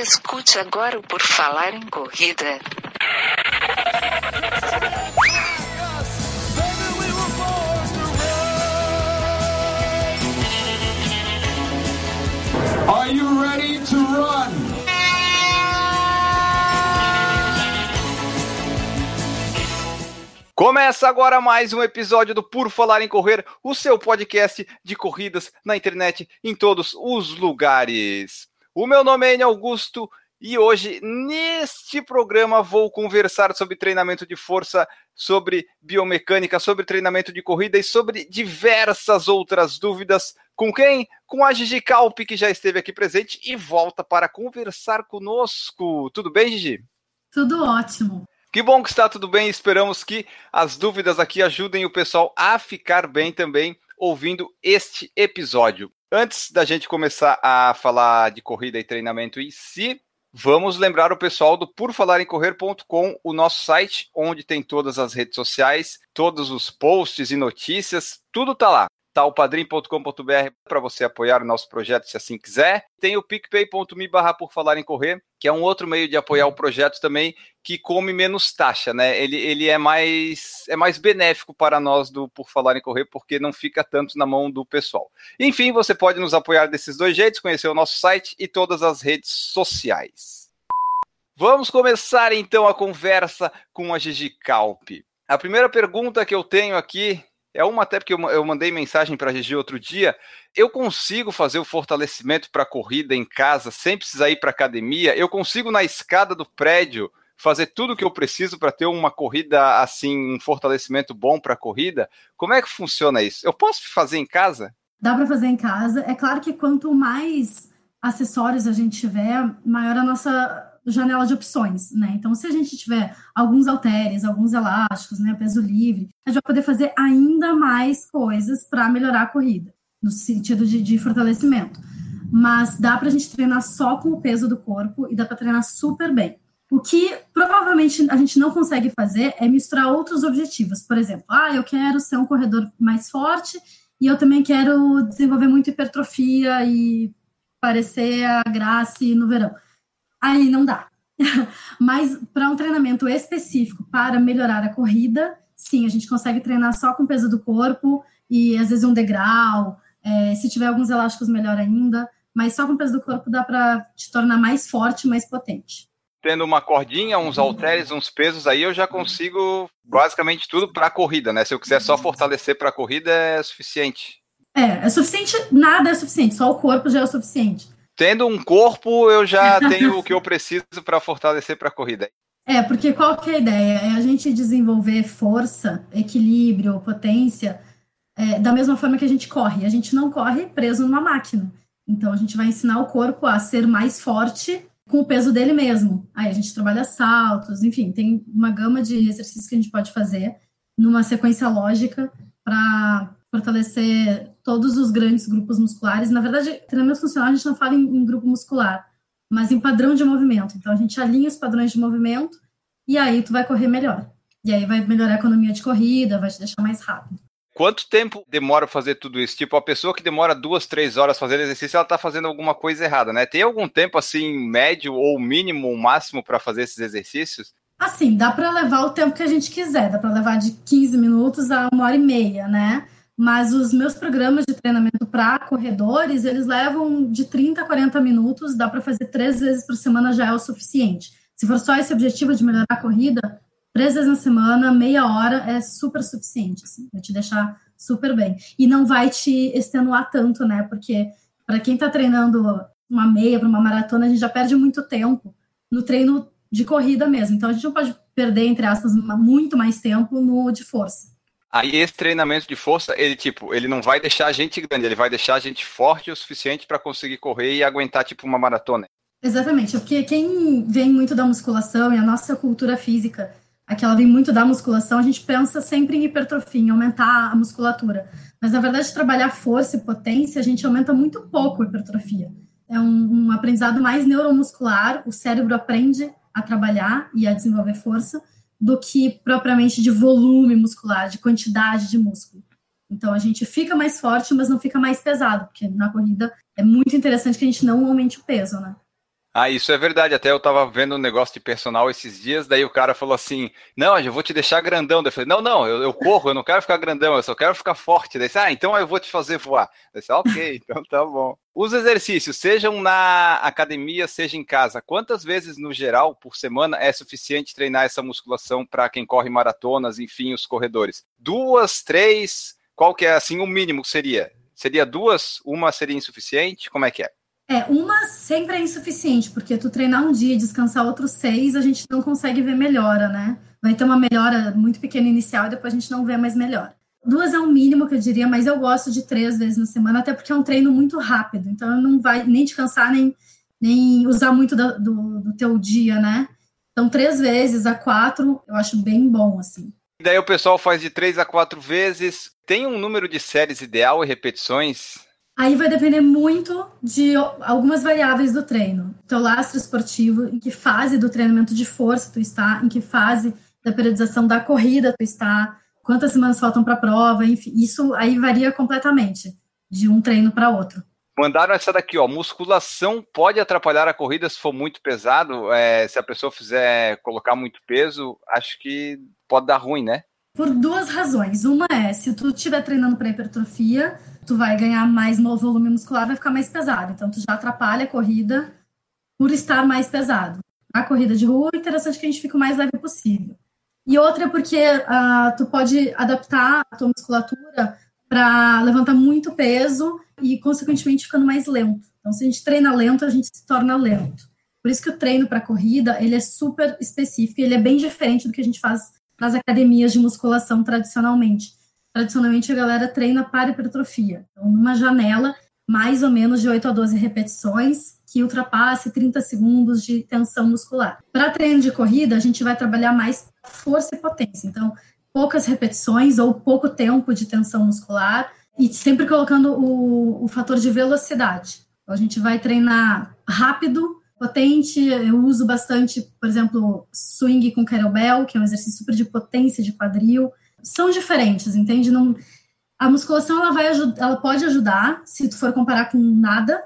Escute agora o Por Falar em Corrida. Are you ready to run? Começa agora mais um episódio do Por Falar em Correr, o seu podcast de corridas na internet em todos os lugares. O meu nome é Enio Augusto e hoje, neste programa, vou conversar sobre treinamento de força, sobre biomecânica, sobre treinamento de corrida e sobre diversas outras dúvidas. Com quem? Com a Gigi Calpe, que já esteve aqui presente e volta para conversar conosco. Tudo bem, Gigi? Tudo ótimo. Que bom que está tudo bem. Esperamos que as dúvidas aqui ajudem o pessoal a ficar bem também ouvindo este episódio. Antes da gente começar a falar de corrida e treinamento em si, vamos lembrar o pessoal do porfalarencorrer.com, o nosso site, onde tem todas as redes sociais, todos os posts e notícias, tudo tá lá. Tá o padrim.com.br para você apoiar o nosso projeto se assim quiser. Tem o picpay.me barra por falar em correr, que é um outro meio de apoiar o projeto também, que come menos taxa, né? Ele, ele é mais é mais benéfico para nós do Por Falar em Correr, porque não fica tanto na mão do pessoal. Enfim, você pode nos apoiar desses dois jeitos, conhecer o nosso site e todas as redes sociais. Vamos começar então a conversa com a Gigi Calpe. A primeira pergunta que eu tenho aqui é uma até porque eu mandei mensagem para a Gigi outro dia. Eu consigo fazer o fortalecimento para corrida em casa sem precisar ir para academia? Eu consigo na escada do prédio fazer tudo o que eu preciso para ter uma corrida assim, um fortalecimento bom para a corrida? Como é que funciona isso? Eu posso fazer em casa? Dá para fazer em casa. É claro que quanto mais acessórios a gente tiver, maior a nossa janela de opções, né? Então, se a gente tiver alguns halteres, alguns elásticos, né, peso livre, a gente vai poder fazer ainda mais coisas para melhorar a corrida, no sentido de, de fortalecimento. Mas dá para a gente treinar só com o peso do corpo e dá para treinar super bem. O que provavelmente a gente não consegue fazer é misturar outros objetivos. Por exemplo, ah, eu quero ser um corredor mais forte e eu também quero desenvolver muito hipertrofia e parecer a Grace no verão aí não dá. Mas para um treinamento específico para melhorar a corrida, sim, a gente consegue treinar só com peso do corpo e às vezes um degrau. É, se tiver alguns elásticos, melhor ainda. Mas só com peso do corpo dá para te tornar mais forte, mais potente. Tendo uma cordinha, uns halteres, uns pesos, aí eu já consigo basicamente tudo para a corrida, né? Se eu quiser só fortalecer para a corrida, é suficiente. É, é suficiente, nada é suficiente, só o corpo já é o suficiente tendo um corpo, eu já tenho o que eu preciso para fortalecer para a corrida. É, porque qual que é a ideia? É a gente desenvolver força, equilíbrio, potência, é, da mesma forma que a gente corre. A gente não corre preso numa máquina. Então, a gente vai ensinar o corpo a ser mais forte com o peso dele mesmo. Aí a gente trabalha saltos, enfim, tem uma gama de exercícios que a gente pode fazer numa sequência lógica para fortalecer todos os grandes grupos musculares. Na verdade, treinamento funcional a gente não fala em, em, grupo muscular, mas em padrão de movimento. Então a gente alinha os padrões de movimento e aí tu vai correr melhor. E aí vai melhorar a economia de corrida, vai te deixar mais rápido. Quanto tempo demora fazer tudo isso? Tipo, a pessoa que demora duas, três horas fazendo exercício, ela tá fazendo alguma coisa errada, né? Tem algum tempo assim, médio ou mínimo ou máximo para fazer esses exercícios? Assim, dá para levar o tempo que a gente quiser, dá para levar de 15 minutos a uma hora e meia, né? Mas os meus programas de treinamento para corredores, eles levam de 30 a 40 minutos, dá para fazer três vezes por semana já é o suficiente. Se for só esse objetivo de melhorar a corrida, três vezes na semana, meia hora é super suficiente, assim, vai te deixar super bem. E não vai te extenuar tanto, né? Porque para quem está treinando uma meia para uma maratona, a gente já perde muito tempo no treino de corrida mesmo. Então a gente não pode perder, entre aspas, muito mais tempo no de força. Aí esse treinamento de força, ele tipo, ele não vai deixar a gente grande, ele vai deixar a gente forte o suficiente para conseguir correr e aguentar tipo uma maratona. Exatamente, porque quem vem muito da musculação e a nossa cultura física, aquela vem muito da musculação, a gente pensa sempre em hipertrofia, em aumentar a musculatura. Mas na verdade, trabalhar força e potência, a gente aumenta muito pouco a hipertrofia. É um, um aprendizado mais neuromuscular, o cérebro aprende a trabalhar e a desenvolver força do que propriamente de volume muscular, de quantidade de músculo. Então a gente fica mais forte, mas não fica mais pesado, porque na corrida é muito interessante que a gente não aumente o peso, né? Ah, isso é verdade. Até eu tava vendo um negócio de personal esses dias, daí o cara falou assim: Não, eu vou te deixar grandão. Daí eu falei: Não, não, eu, eu corro, eu não quero ficar grandão, eu só quero ficar forte. Daí ah, então eu vou te fazer voar. Daí ok, então tá bom. Os exercícios, sejam na academia, seja em casa, quantas vezes no geral por semana é suficiente treinar essa musculação para quem corre maratonas, enfim, os corredores? Duas, três? Qual que é assim o mínimo seria? Seria duas? Uma seria insuficiente? Como é que é? É, uma sempre é insuficiente, porque tu treinar um dia e descansar outros seis, a gente não consegue ver melhora, né? Vai ter uma melhora muito pequena inicial e depois a gente não vê mais melhora. Duas é o mínimo que eu diria, mas eu gosto de três vezes na semana, até porque é um treino muito rápido, então não vai nem te cansar, nem, nem usar muito do, do, do teu dia, né? Então, três vezes a quatro, eu acho bem bom, assim. E daí o pessoal faz de três a quatro vezes. Tem um número de séries ideal e repetições? Aí vai depender muito de algumas variáveis do treino. Teu lastro esportivo, em que fase do treinamento de força tu está, em que fase da periodização da corrida tu está, quantas semanas faltam para a prova, enfim, isso aí varia completamente de um treino para outro. Mandaram essa daqui, ó. Musculação pode atrapalhar a corrida se for muito pesado. É, se a pessoa fizer colocar muito peso, acho que pode dar ruim, né? Por duas razões. Uma é, se tu estiver treinando para hipertrofia, tu vai ganhar mais volume muscular, vai ficar mais pesado. Então, tu já atrapalha a corrida por estar mais pesado. A corrida de rua, é interessante que a gente fique o mais leve possível. E outra é porque uh, tu pode adaptar a tua musculatura para levantar muito peso e, consequentemente, ficando mais lento. Então, se a gente treina lento, a gente se torna lento. Por isso que o treino para corrida, ele é super específico, ele é bem diferente do que a gente faz nas academias de musculação tradicionalmente. Tradicionalmente a galera treina para hipertrofia, então numa janela mais ou menos de 8 a 12 repetições que ultrapasse 30 segundos de tensão muscular. Para treino de corrida, a gente vai trabalhar mais força e potência, então poucas repetições ou pouco tempo de tensão muscular e sempre colocando o, o fator de velocidade. Então, a gente vai treinar rápido potente. Eu uso bastante, por exemplo, swing com kettlebell, que é um exercício super de potência de quadril. São diferentes, entende? Não, a musculação ela vai ela pode ajudar se tu for comparar com nada.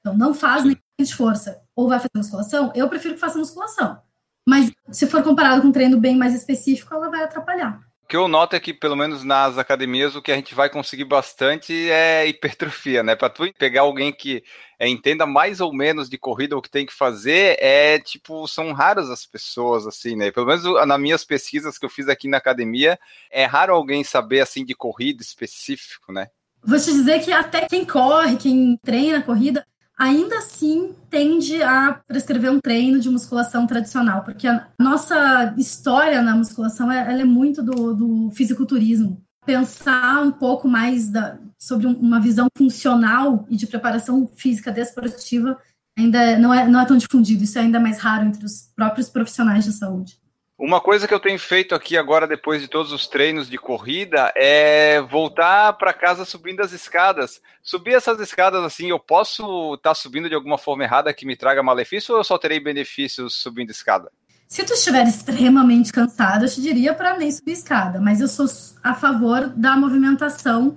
Então não faz nem de força ou vai fazer musculação. Eu prefiro que faça musculação. Mas se for comparado com um treino bem mais específico, ela vai atrapalhar que eu noto é que, pelo menos nas academias, o que a gente vai conseguir bastante é hipertrofia, né? Para tu pegar alguém que é, entenda mais ou menos de corrida o que tem que fazer, é tipo, são raras as pessoas, assim, né? Pelo menos nas minhas pesquisas que eu fiz aqui na academia, é raro alguém saber, assim, de corrida específico, né? Vou te dizer que até quem corre, quem treina corrida, ainda assim tende a prescrever um treino de musculação tradicional, porque a nossa história na musculação é, é muito do, do fisiculturismo. Pensar um pouco mais da, sobre uma visão funcional e de preparação física desportiva ainda não é, não é tão difundido, isso é ainda mais raro entre os próprios profissionais de saúde. Uma coisa que eu tenho feito aqui agora, depois de todos os treinos de corrida, é voltar para casa subindo as escadas. Subir essas escadas assim, eu posso estar tá subindo de alguma forma errada que me traga malefício ou eu só terei benefícios subindo escada? Se tu estiver extremamente cansado, eu te diria para nem subir escada, mas eu sou a favor da movimentação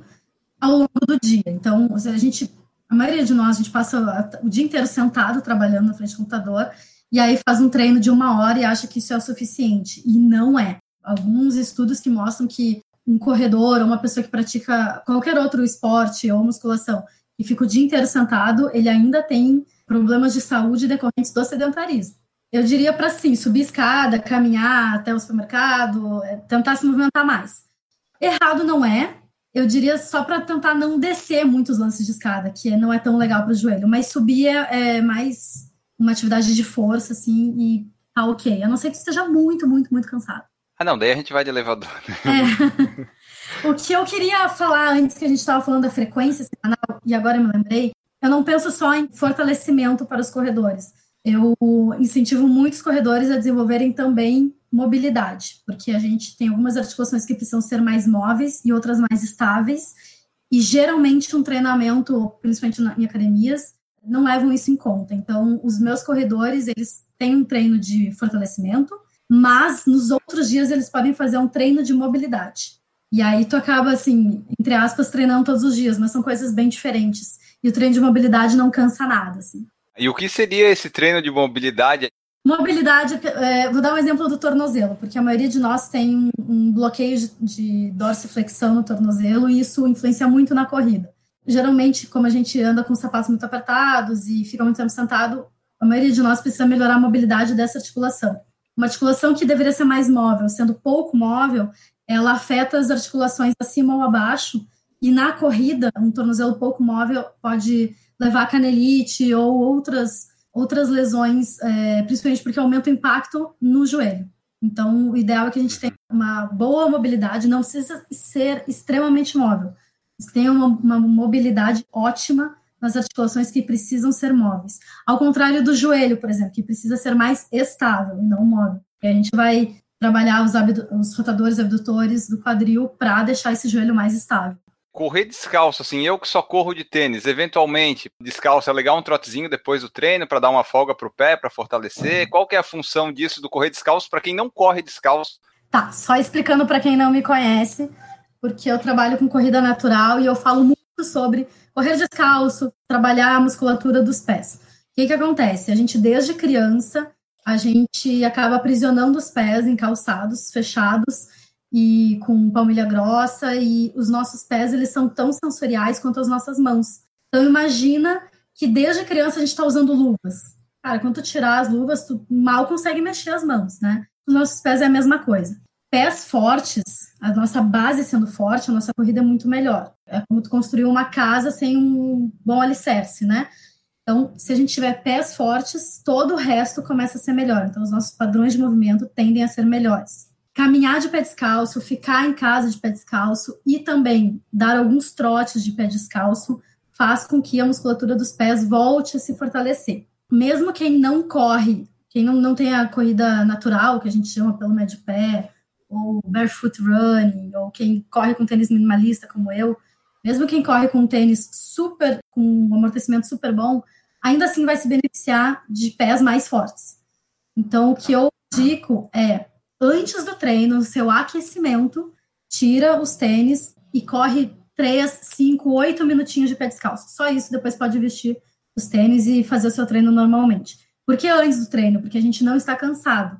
ao longo do dia. Então, a gente, a maioria de nós, a gente passa o dia inteiro sentado trabalhando na frente do computador e aí faz um treino de uma hora e acha que isso é o suficiente. E não é. Alguns estudos que mostram que um corredor ou uma pessoa que pratica qualquer outro esporte ou musculação e fica o dia inteiro sentado, ele ainda tem problemas de saúde decorrentes do sedentarismo. Eu diria para sim, subir escada, caminhar até o supermercado, é, tentar se movimentar mais. Errado não é. Eu diria só para tentar não descer muitos lances de escada, que não é tão legal para o joelho, mas subir é, é mais uma atividade de força, assim, e tá ok. A não ser que esteja muito, muito, muito cansado. Ah, não, daí a gente vai de elevador. Né? É. o que eu queria falar antes que a gente estava falando da frequência semanal, e agora eu me lembrei, eu não penso só em fortalecimento para os corredores. Eu incentivo muitos corredores a desenvolverem também mobilidade, porque a gente tem algumas articulações que precisam ser mais móveis e outras mais estáveis, e geralmente um treinamento, principalmente em academias, não levam isso em conta. Então, os meus corredores, eles têm um treino de fortalecimento, mas nos outros dias eles podem fazer um treino de mobilidade. E aí tu acaba, assim, entre aspas, treinando todos os dias, mas são coisas bem diferentes. E o treino de mobilidade não cansa nada, assim. E o que seria esse treino de mobilidade? Mobilidade, é, vou dar um exemplo do tornozelo, porque a maioria de nós tem um, um bloqueio de, de dorsiflexão no tornozelo e isso influencia muito na corrida. Geralmente, como a gente anda com sapatos muito apertados e fica muito tempo sentado, a maioria de nós precisa melhorar a mobilidade dessa articulação. Uma articulação que deveria ser mais móvel, sendo pouco móvel, ela afeta as articulações acima ou abaixo, e na corrida, um tornozelo pouco móvel pode levar a canelite ou outras outras lesões, é, principalmente porque aumenta o impacto no joelho. Então, o ideal é que a gente tenha uma boa mobilidade, não precisa ser extremamente móvel, tenha uma, uma mobilidade ótima nas articulações que precisam ser móveis. Ao contrário do joelho, por exemplo, que precisa ser mais estável e não móvel. E a gente vai trabalhar os, os rotadores abdutores do quadril para deixar esse joelho mais estável correr descalço, assim, eu que só corro de tênis, eventualmente, descalço é legal um trotezinho depois do treino para dar uma folga pro pé, para fortalecer. Qual que é a função disso do correr descalço para quem não corre descalço? Tá, só explicando para quem não me conhece, porque eu trabalho com corrida natural e eu falo muito sobre correr descalço, trabalhar a musculatura dos pés. O que que acontece? A gente desde criança, a gente acaba aprisionando os pés em calçados fechados e com palmilha grossa e os nossos pés eles são tão sensoriais quanto as nossas mãos. Então imagina que desde criança a gente está usando luvas. Cara, quando tu tirar as luvas, tu mal consegue mexer as mãos, né? Os nossos pés é a mesma coisa. Pés fortes, a nossa base sendo forte, a nossa corrida é muito melhor. É como tu construir uma casa sem um bom alicerce, né? Então, se a gente tiver pés fortes, todo o resto começa a ser melhor. Então, os nossos padrões de movimento tendem a ser melhores caminhar de pé descalço, ficar em casa de pé descalço e também dar alguns trotes de pé descalço faz com que a musculatura dos pés volte a se fortalecer. Mesmo quem não corre, quem não, não tem a corrida natural, que a gente chama pelo médio pé, ou barefoot running, ou quem corre com tênis minimalista como eu, mesmo quem corre com tênis super, com um amortecimento super bom, ainda assim vai se beneficiar de pés mais fortes. Então, o que eu digo é antes do treino, no seu aquecimento, tira os tênis e corre 3, 5, 8 minutinhos de pé descalço. Só isso, depois pode vestir os tênis e fazer o seu treino normalmente. Por que antes do treino? Porque a gente não está cansado.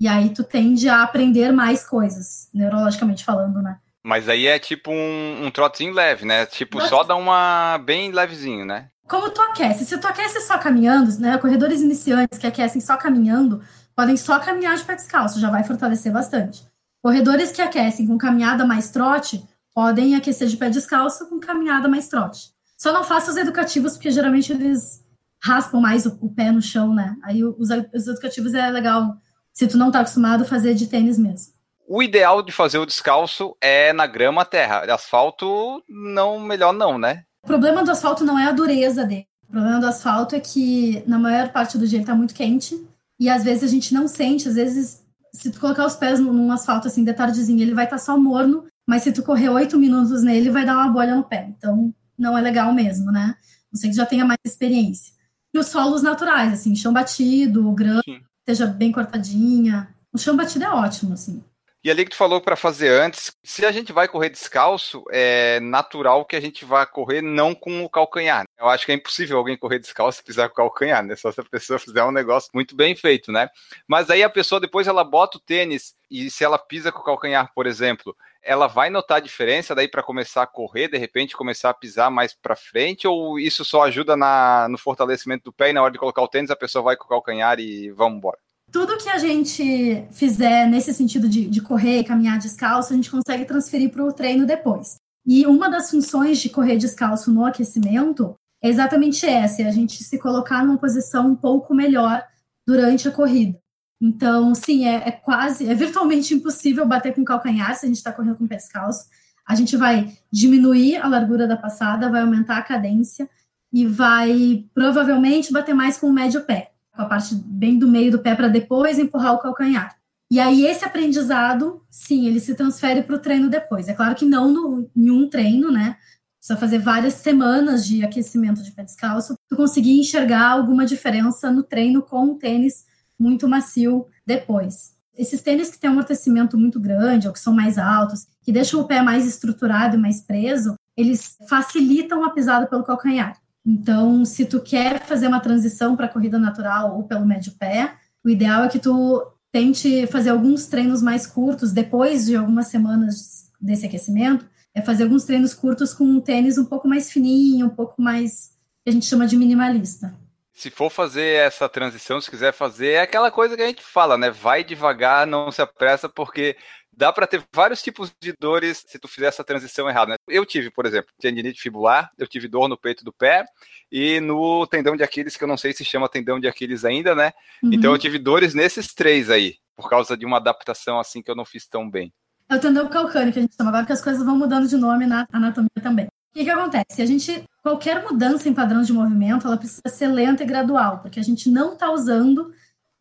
E aí tu tende a aprender mais coisas, neurologicamente falando, né? Mas aí é tipo um, um trotezinho leve, né? Tipo, só dá uma bem levezinho, né? Como tu aquece? Se tu aquece só caminhando, né? Corredores iniciantes que aquecem só caminhando, podem só caminhar de pé descalço, já vai fortalecer bastante. Corredores que aquecem com caminhada mais trote, podem aquecer de pé descalço com caminhada mais trote. Só não faça os educativos, porque geralmente eles raspam mais o, o pé no chão, né? Aí os, os, educativos é legal, se tu não tá acostumado, fazer de tênis mesmo. O ideal de fazer o descalço é na grama terra. Asfalto, não, melhor não, né? O problema do asfalto não é a dureza dele. O problema do asfalto é que, na maior parte do dia, ele tá muito quente e às vezes a gente não sente, às vezes, se tu colocar os pés num asfalto assim de tardezinha, ele vai estar tá só morno, mas se tu correr oito minutos nele, vai dar uma bolha no pé. Então, não é legal mesmo, né? Não sei que já tenha mais experiência. E os solos naturais, assim, chão batido, grama, Sim. Esteja bem cortadinha. O chão batido é ótimo, assim. E ali que tu falou para fazer antes, se a gente vai correr descalço, é natural que a gente vá correr não com o calcanhar. Eu acho que é impossível alguém correr descalço se pisar com o calcanhar, né? Só se a pessoa fizer um negócio muito bem feito, né? Mas aí a pessoa depois ela bota o tênis e se ela pisa com o calcanhar, por exemplo, ela vai notar a diferença daí para começar a correr, de repente começar a pisar mais para frente, ou isso só ajuda na, no fortalecimento do pé e na hora de colocar o tênis a pessoa vai com o calcanhar e vamos embora? Tudo que a gente fizer nesse sentido de, de correr e caminhar descalço, a gente consegue transferir para o treino depois. E uma das funções de correr descalço no aquecimento é exatamente essa, é a gente se colocar numa posição um pouco melhor durante a corrida. Então, sim, é, é quase, é virtualmente impossível bater com o calcanhar se a gente está correndo com o pé descalço. A gente vai diminuir a largura da passada, vai aumentar a cadência e vai provavelmente bater mais com o médio pé com a parte bem do meio do pé para depois empurrar o calcanhar. E aí esse aprendizado, sim, ele se transfere para o treino depois. É claro que não no, em um treino, né? Precisa fazer várias semanas de aquecimento de pé descalço para conseguir enxergar alguma diferença no treino com o tênis muito macio depois. Esses tênis que têm um amortecimento muito grande ou que são mais altos, que deixam o pé mais estruturado e mais preso, eles facilitam a pisada pelo calcanhar. Então, se tu quer fazer uma transição para corrida natural ou pelo médio pé, o ideal é que tu tente fazer alguns treinos mais curtos depois de algumas semanas desse aquecimento, é fazer alguns treinos curtos com um tênis um pouco mais fininho, um pouco mais que a gente chama de minimalista. Se for fazer essa transição, se quiser fazer, é aquela coisa que a gente fala, né? Vai devagar, não se apressa, porque dá para ter vários tipos de dores se tu fizer essa transição errada. Né? Eu tive, por exemplo, tendinite fibular, eu tive dor no peito do pé e no tendão de Aquiles, que eu não sei se chama tendão de Aquiles ainda, né? Uhum. Então eu tive dores nesses três aí, por causa de uma adaptação assim que eu não fiz tão bem. É o tendão calcâneo que a gente chama agora, que as coisas vão mudando de nome na anatomia também. O que, que acontece? A gente, qualquer mudança em padrão de movimento, ela precisa ser lenta e gradual, porque a gente não está usando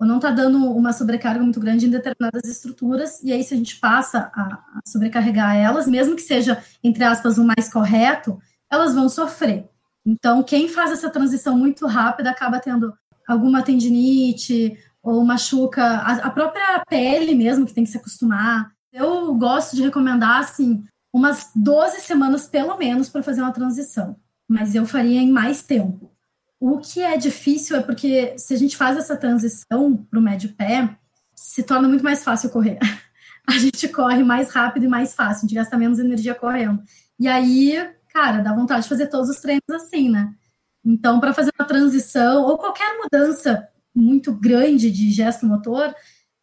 ou não está dando uma sobrecarga muito grande em determinadas estruturas, e aí se a gente passa a, sobrecarregar elas, mesmo que seja, entre aspas, o mais correto, elas vão sofrer. Então, quem faz essa transição muito rápida acaba tendo alguma tendinite ou machuca a, a própria pele mesmo, que tem que se acostumar. Eu gosto de recomendar, assim, umas 12 semanas pelo menos para fazer uma transição, mas eu faria em mais tempo. O que é difícil é porque se a gente faz essa transição para o médio pé, se torna muito mais fácil correr. A gente corre mais rápido e mais fácil, a gente gasta menos energia correndo. E aí, cara, dá vontade de fazer todos os treinos assim, né? Então, para fazer uma transição ou qualquer mudança muito grande de gesto motor,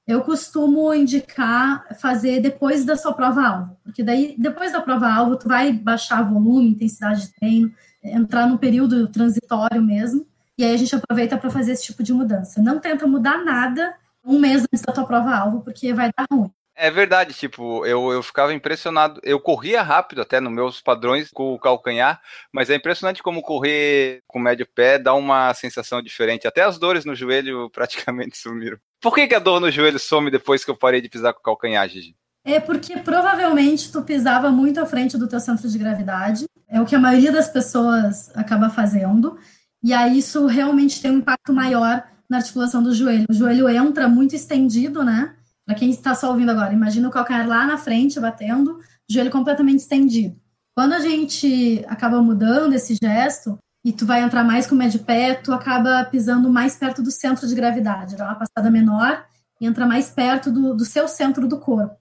eu costumo indicar fazer depois da sua prova-alvo, porque daí, depois da prova-alvo, tu vai baixar volume, intensidade de treino, entrar no período transitório mesmo, e aí a gente aproveita para fazer esse tipo de mudança. Não tenta mudar nada um mês antes da tua prova-alvo, porque vai dar ruim. É verdade, tipo, eu, eu ficava impressionado. Eu corria rápido até nos meus padrões com o calcanhar, mas é impressionante como correr com o médio pé dá uma sensação diferente. Até as dores no joelho praticamente sumiram. Por que, que a dor no joelho some depois que eu parei de pisar com o calcanhar, Gigi? É porque provavelmente tu pisava muito à frente do teu centro de gravidade. É o que a maioria das pessoas acaba fazendo. E aí isso realmente tem um impacto maior na articulação do joelho. O joelho entra muito estendido, né? Para quem está só ouvindo agora, imagina o calcanhar lá na frente batendo, joelho completamente estendido. Quando a gente acaba mudando esse gesto e tu vai entrar mais com o médio pé, tu acaba pisando mais perto do centro de gravidade, dá uma passada menor e entra mais perto do, do seu centro do corpo.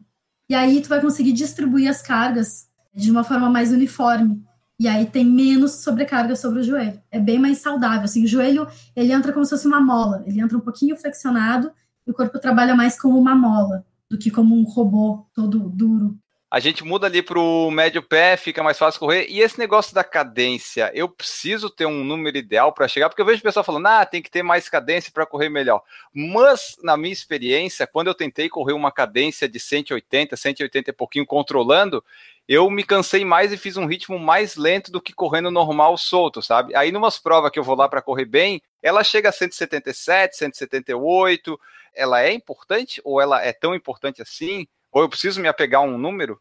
E aí tu vai conseguir distribuir as cargas de uma forma mais uniforme. E aí tem menos sobrecarga sobre o joelho. É bem mais saudável. Assim, o joelho, ele entra como se fosse uma mola. Ele entra um pouquinho flexionado o corpo trabalha mais como uma mola do que como um robô todo duro. A gente muda ali para o médio pé, fica mais fácil correr. E esse negócio da cadência, eu preciso ter um número ideal para chegar, porque eu vejo o pessoal falando, ah, tem que ter mais cadência para correr melhor. Mas, na minha experiência, quando eu tentei correr uma cadência de 180, 180 e pouquinho controlando, eu me cansei mais e fiz um ritmo mais lento do que correndo normal solto, sabe? Aí, numas provas que eu vou lá para correr bem, ela chega a 177, 178 ela é importante ou ela é tão importante assim? Ou eu preciso me apegar a um número?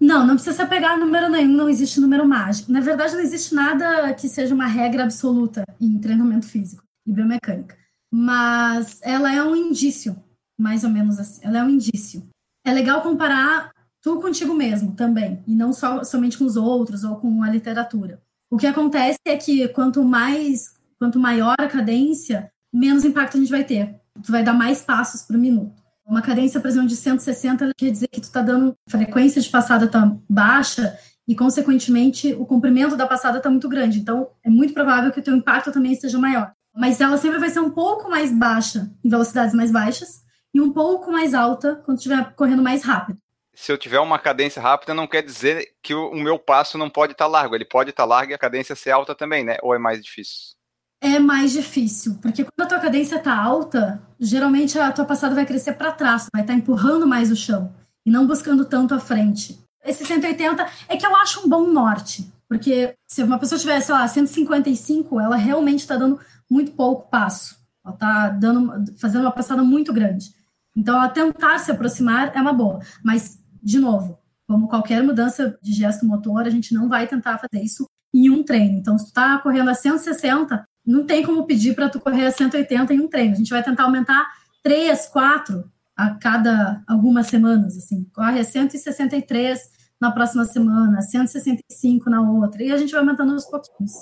Não, não precisa a número nenhum, não existe número mágico. Na verdade, não existe nada que seja uma regra absoluta em treinamento físico e biomecânica. Mas ela é um indício, mais ou menos assim. Ela é um indício. É legal comparar tu contigo mesmo também, e não só somente com os outros ou com a literatura. O que acontece é que quanto mais, quanto maior a cadência, menos impacto a gente vai ter tu vai dar mais passos por minuto. Uma cadência, por exemplo, de 160 quer dizer que tu está dando frequência de passada tá baixa e, consequentemente, o comprimento da passada está muito grande. Então, é muito provável que o teu impacto também esteja maior. Mas ela sempre vai ser um pouco mais baixa em velocidades mais baixas e um pouco mais alta quando estiver correndo mais rápido. Se eu tiver uma cadência rápida, não quer dizer que o meu passo não pode estar tá largo. Ele pode estar tá largo e a cadência ser alta também, né? Ou é mais difícil? é mais difícil, porque quando a tua cadência está alta, geralmente a tua passada vai crescer para trás, vai estar tá empurrando mais o chão e não buscando tanto à frente. Esse 180 é que eu acho um bom norte, porque se uma pessoa tiver, sei lá, 155, ela realmente está dando muito pouco passo. Ela está dando, fazendo uma passada muito grande. Então, tentar se aproximar é uma boa. Mas, de novo, como qualquer mudança de gesto motor, a gente não vai tentar fazer isso em um treino. Então, se tu está correndo a 160, não tem como pedir para tu correr a 180 em um treino. A gente vai tentar aumentar 3, 4 a cada algumas semanas, assim. Corre a 163 na próxima semana, 165 na outra, e a gente vai aumentando aos pouquinhos.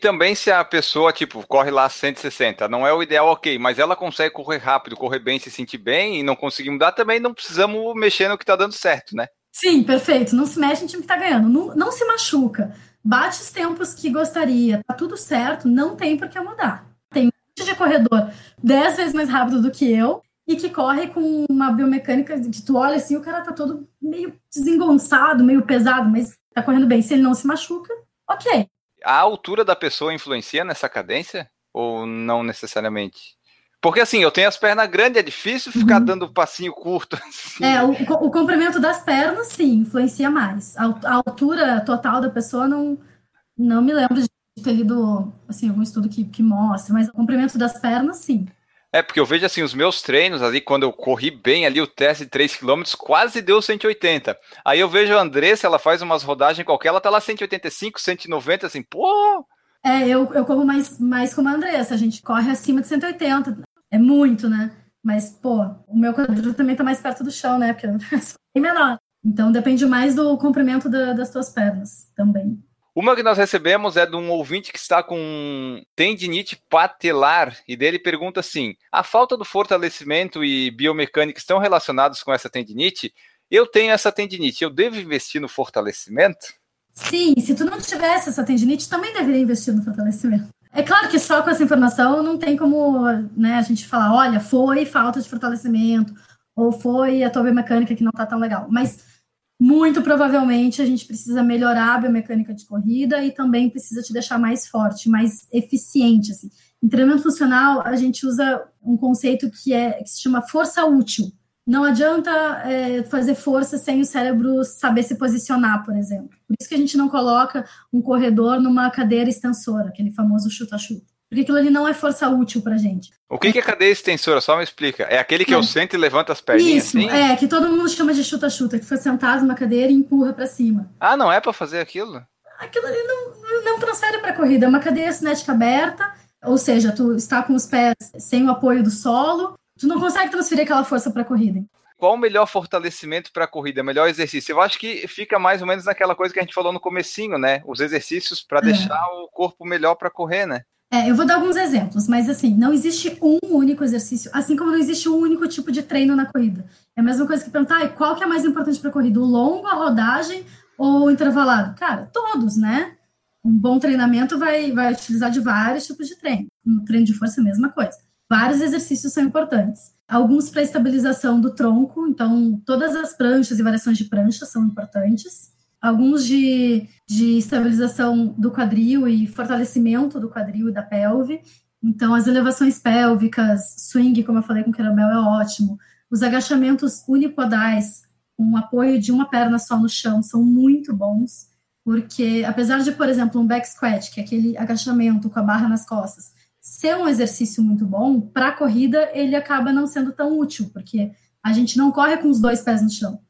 Também se a pessoa, tipo, corre lá 160, não é o ideal, ok, mas ela consegue correr rápido, correr bem, se sentir bem e não conseguir mudar, também não precisamos mexer no que tá dando certo, né? Sim, perfeito. Não se mexe no time que tá ganhando. Não, não se machuca. Bate os tempos que gostaria. Tá tudo certo, não tem por que mudar. Tem um monte de corredor 10 vezes mais rápido do que eu e que corre com uma biomecânica que tu olha assim, o cara tá todo meio desengonçado, meio pesado, mas tá correndo bem. Se ele não se machuca, ok. A altura da pessoa influencia nessa cadência? Ou não necessariamente? Porque assim, eu tenho as pernas grandes, é difícil ficar uhum. dando passinho curto. Assim. É, o, o, comprimento das pernas, sim, influencia mais. A, a, altura total da pessoa, não, não me lembro de ter lido assim, algum estudo que, que mostre, mas o comprimento das pernas, sim. É, porque eu vejo assim, os meus treinos ali, quando eu corri bem ali, o teste de 3 km quase deu 180. Aí eu vejo a Andressa, ela faz umas rodagens qualquer, ela tá lá 185, 190, assim, pô... É, eu, eu corro mais, mais como a Andressa, a gente corre acima de 180. É muito, né? Mas, pô, o meu quadril também tá mais perto do chão, né? Porque é menor. Então depende mais do comprimento da, das tuas pernas também. Uma que nós recebemos é de um ouvinte que está com tendinite patelar e dele pergunta assim: a falta do fortalecimento e biomecânica estão relacionados com essa tendinite? Eu tenho essa tendinite, eu devo investir no fortalecimento? Sim, se tu não tivesse essa tendinite, também deveria investir no fortalecimento. É claro que só com essa informação não tem como né, a gente falar, olha, foi falta de fortalecimento, ou foi a tua biomecânica que não está tão legal. Mas muito provavelmente a gente precisa melhorar a biomecânica de corrida e também precisa te deixar mais forte, mais eficiente. Assim. Em treinamento funcional, a gente usa um conceito que, é, que se chama força útil. Não adianta é, fazer força sem o cérebro saber se posicionar, por exemplo. Por isso que a gente não coloca um corredor numa cadeira extensora, aquele famoso chuta-chuta. Porque aquilo ali não é força útil pra gente. O que, que é cadeia extensora? Só me explica. É aquele que é. eu sento e levanto as perninhas Isso, assim? é, que todo mundo chama de chuta-chuta, que foi sentado numa cadeira e empurra para cima. Ah, não é para fazer aquilo? Aquilo ali não, não transfere pra corrida. É uma cadeia cinética aberta, ou seja, tu está com os pés sem o apoio do solo, tu não consegue transferir aquela força pra corrida. Qual o melhor fortalecimento para a corrida, melhor exercício? Eu acho que fica mais ou menos naquela coisa que a gente falou no comecinho, né? Os exercícios para é. deixar o corpo melhor para correr, né? É, eu vou dar alguns exemplos, mas assim, não existe um único exercício, assim como não existe um único tipo de treino na corrida. É a mesma coisa que perguntar, ah, qual que é mais importante para a corrida, o longo, a rodagem ou o intervalado? Cara, todos, né? Um bom treinamento vai, vai utilizar de vários tipos de treino. No treino de força, a mesma coisa. Vários exercícios são importantes. Alguns para estabilização do tronco, então todas as pranchas e variações de prancha são importantes alguns de, de estabilização do quadril e fortalecimento do quadril e da pelve. Então, as elevações pélvicas, swing, como eu falei com o Kerabel, é ótimo. Os agachamentos unipodais, com apoio de uma perna só no chão, são muito bons, porque apesar de, por exemplo, um back squat, que é aquele agachamento com a barra nas costas, ser um exercício muito bom, para a corrida ele acaba não sendo tão útil, porque a gente não corre com os dois pés no chão.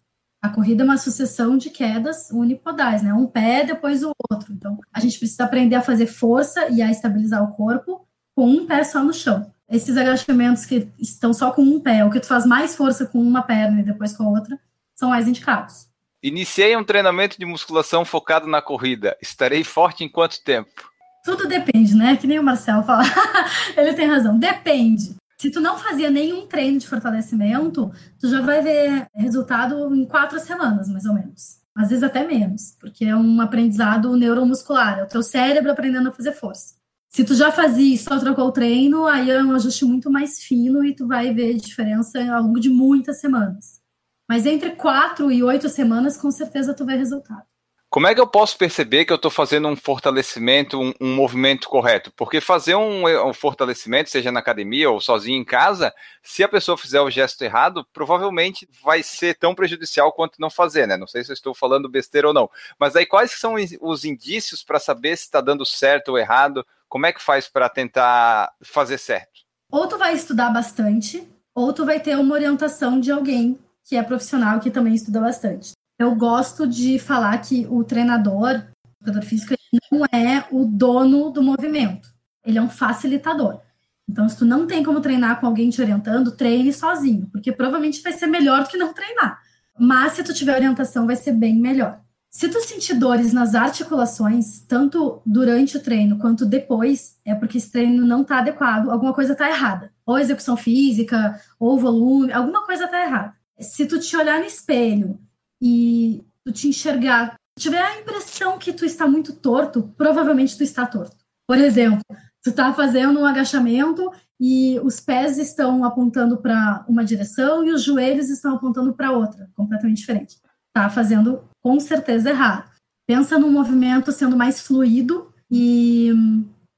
A corrida é uma sucessão de quedas unipodais, né? Um pé, depois o outro. Então, a gente precisa aprender a fazer força e a estabilizar o corpo com um pé só no chão. Esses agachamentos que estão só com um pé, ou que tu faz mais força com uma perna e depois com a outra, são mais indicados. Iniciei um treinamento de musculação focado na corrida. Estarei forte em quanto tempo? Tudo depende, né? Que nem o Marcel fala. Ele tem razão. Depende. Se tu não fazia nenhum treino de fortalecimento, tu já vai ver resultado em quatro semanas, mais ou menos. Às vezes até menos, porque é um aprendizado neuromuscular, é o teu cérebro aprendendo a fazer força. Se tu já fazia e só trocou o treino, aí é um ajuste muito mais fino e tu vai ver diferença ao longo de muitas semanas. Mas entre quatro e oito semanas, com certeza tu vai resultado. Como é que eu posso perceber que eu estou fazendo um fortalecimento, um, um, movimento correto? Porque fazer um, um, fortalecimento, seja na academia ou sozinho em casa, se a pessoa fizer o gesto errado, provavelmente vai ser tão prejudicial quanto não fazer, né? Não sei se eu estou falando besteira ou não. Mas aí quais são os indícios para saber se está dando certo ou errado? Como é que faz para tentar fazer certo? Ou tu vai estudar bastante, ou tu vai ter uma orientação de alguém que é profissional que também estuda bastante eu gosto de falar que o treinador, o treinador físico, não é o dono do movimento. Ele é um facilitador. Então, se tu não tem como treinar com alguém te orientando, treine sozinho, porque provavelmente vai ser melhor do que não treinar. Mas se tu tiver orientação, vai ser bem melhor. Se tu sentir dores nas articulações, tanto durante o treino quanto depois, é porque esse treino não está adequado, alguma coisa está errada. Ou execução física, ou volume, alguma coisa está errada. Se tu te olhar no espelho e tu te enxergar, tiver a impressão que tu está muito torto, provavelmente tu está torto. Por exemplo, tu está fazendo um agachamento e os pés estão apontando para uma direção e os joelhos estão apontando para outra, completamente diferente. Tá fazendo com certeza errado. Pensa num movimento sendo mais fluido e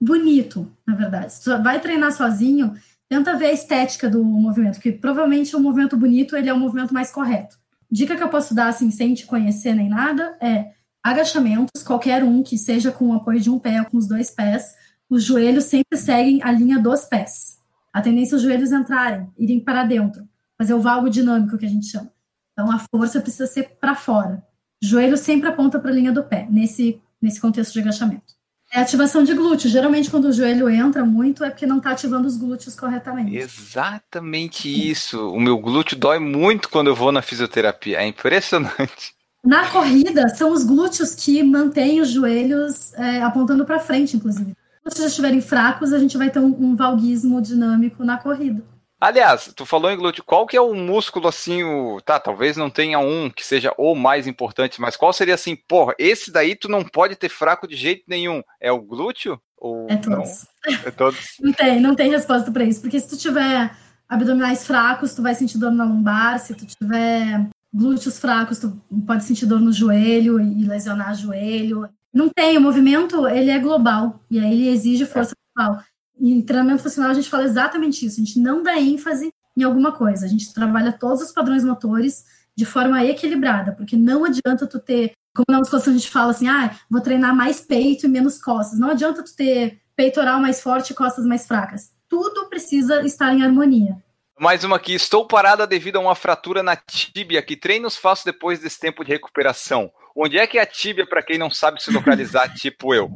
bonito, na verdade. Se tu vai treinar sozinho, tenta ver a estética do movimento, que provavelmente o movimento bonito ele é o movimento mais correto. Dica que eu posso dar assim, sem te conhecer nem nada, é agachamentos, qualquer um que seja com o apoio de um pé ou com os dois pés, os joelhos sempre seguem a linha dos pés. A tendência é os joelhos entrarem, irem para dentro, fazer o valgo dinâmico que a gente chama. Então a força precisa ser para fora. Joelho sempre aponta para a linha do pé, nesse, nesse contexto de agachamento. É ativação de glúteo. Geralmente, quando o joelho entra muito, é porque não está ativando os glúteos corretamente. Exatamente isso. O meu glúteo dói muito quando eu vou na fisioterapia. É impressionante. Na corrida, são os glúteos que mantêm os joelhos é, apontando para frente, inclusive. Se glúteos estiverem fracos, a gente vai ter um, um valguismo dinâmico na corrida. Aliás, tu falou em glúteo, qual que é o músculo assim, o... tá, talvez não tenha um que seja o mais importante, mas qual seria assim, porra, esse daí tu não pode ter fraco de jeito nenhum, é o glúteo? Ou é todos. Não? É todos. não tem, não tem resposta para isso, porque se tu tiver abdominais fracos, tu vai sentir dor na lombar, se tu tiver glúteos fracos, tu pode sentir dor no joelho e lesionar o joelho. Não tem, o movimento, ele é global, e aí ele exige força global em treinamento funcional a gente fala exatamente isso, a gente não dá ênfase em alguma coisa, a gente trabalha todos os padrões motores de forma equilibrada, porque não adianta tu ter, como na musculação a gente fala assim, ah, vou treinar mais peito e menos costas, não adianta tu ter peitoral mais forte e costas mais fracas, tudo precisa estar em harmonia. Mais uma aqui, estou parada devido a uma fratura na tíbia, que treinos faço depois desse tempo de recuperação? Onde é que é a tíbia, para quem não sabe se localizar, tipo eu?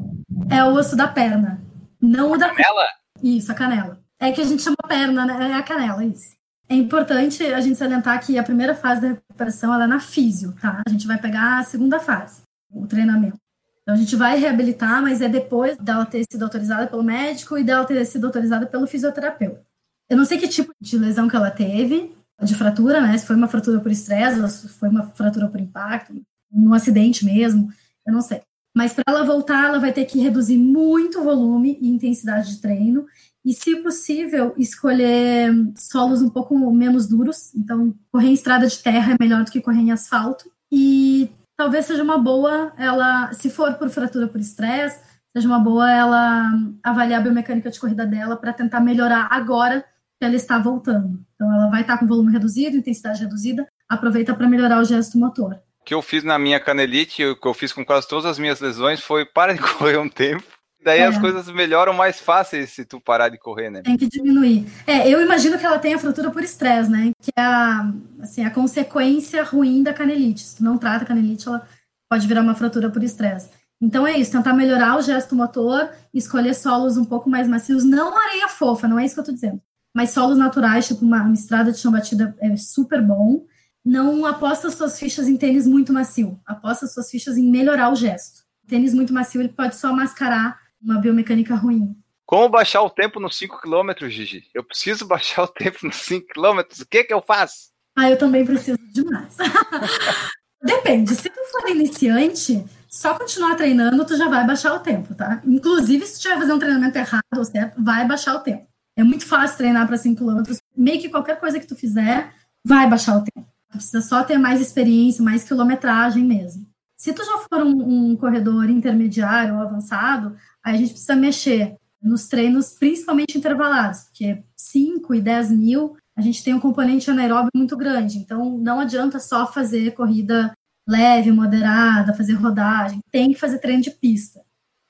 É o osso da perna. Não o da canela? Isso, a canela. É que a gente chama perna, né? É a canela, isso. É importante a gente salientar que a primeira fase da recuperação ela é na físio, tá? A gente vai pegar a segunda fase, o treinamento. Então a gente vai reabilitar, mas é depois dela ter sido autorizada pelo médico e dela ter sido autorizada pelo fisioterapeuta. Eu não sei que tipo de lesão que ela teve, de fratura, né? Se foi uma fratura por estresse, se foi uma fratura por impacto, um acidente mesmo, eu não sei. Mas para ela voltar, ela vai ter que reduzir muito o volume e intensidade de treino. E, se possível, escolher solos um pouco menos duros. Então, correr em estrada de terra é melhor do que correr em asfalto. E talvez seja uma boa ela, se for por fratura por estresse, seja uma boa ela avaliar a biomecânica de corrida dela para tentar melhorar agora que ela está voltando. Então, ela vai estar com volume reduzido, intensidade reduzida, aproveita para melhorar o gesto motor que eu fiz na minha canelite, o que eu fiz com quase todas as minhas lesões, foi para de correr um tempo. Daí é. as coisas melhoram mais fáceis se tu parar de correr, né? Tem que diminuir. É, eu imagino que ela tenha fratura por estresse, né? Que é a, assim, a consequência ruim da canelite. Se tu não trata a canelite, ela pode virar uma fratura por estresse. Então é isso, tentar melhorar o gesto motor, escolher solos um pouco mais macios, não areia fofa, não é isso que eu tô dizendo. Mas solos naturais, tipo uma, uma estrada de chão batida é super bom não aposta suas fichas em tênis muito macio, aposta suas fichas em melhorar o gesto. tênis muito macio ele pode só mascarar uma biomecânica ruim. Como baixar o tempo nos 5 km, Gigi? Eu preciso baixar o tempo nos 5 km. O que que eu faço? Ah, eu também preciso demais. Depende. Se tu for iniciante, só continuar treinando, tu já vai baixar o tempo, tá? Inclusive, se tu tiver fazer um treinamento errado ou certo, vai baixar o tempo. É muito fácil treinar para 5 km. Meio que qualquer coisa que tu fizer, vai baixar o tempo. Precisa só ter mais experiência, mais quilometragem mesmo. Se tu já for um, um corredor intermediário ou avançado, aí a gente precisa mexer nos treinos, principalmente intervalados, porque 5 e 10 mil, a gente tem um componente anaeróbio muito grande. Então, não adianta só fazer corrida leve, moderada, fazer rodagem. Tem que fazer treino de pista.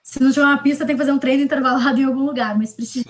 Se não tiver uma pista, tem que fazer um treino intervalado em algum lugar, mas precisa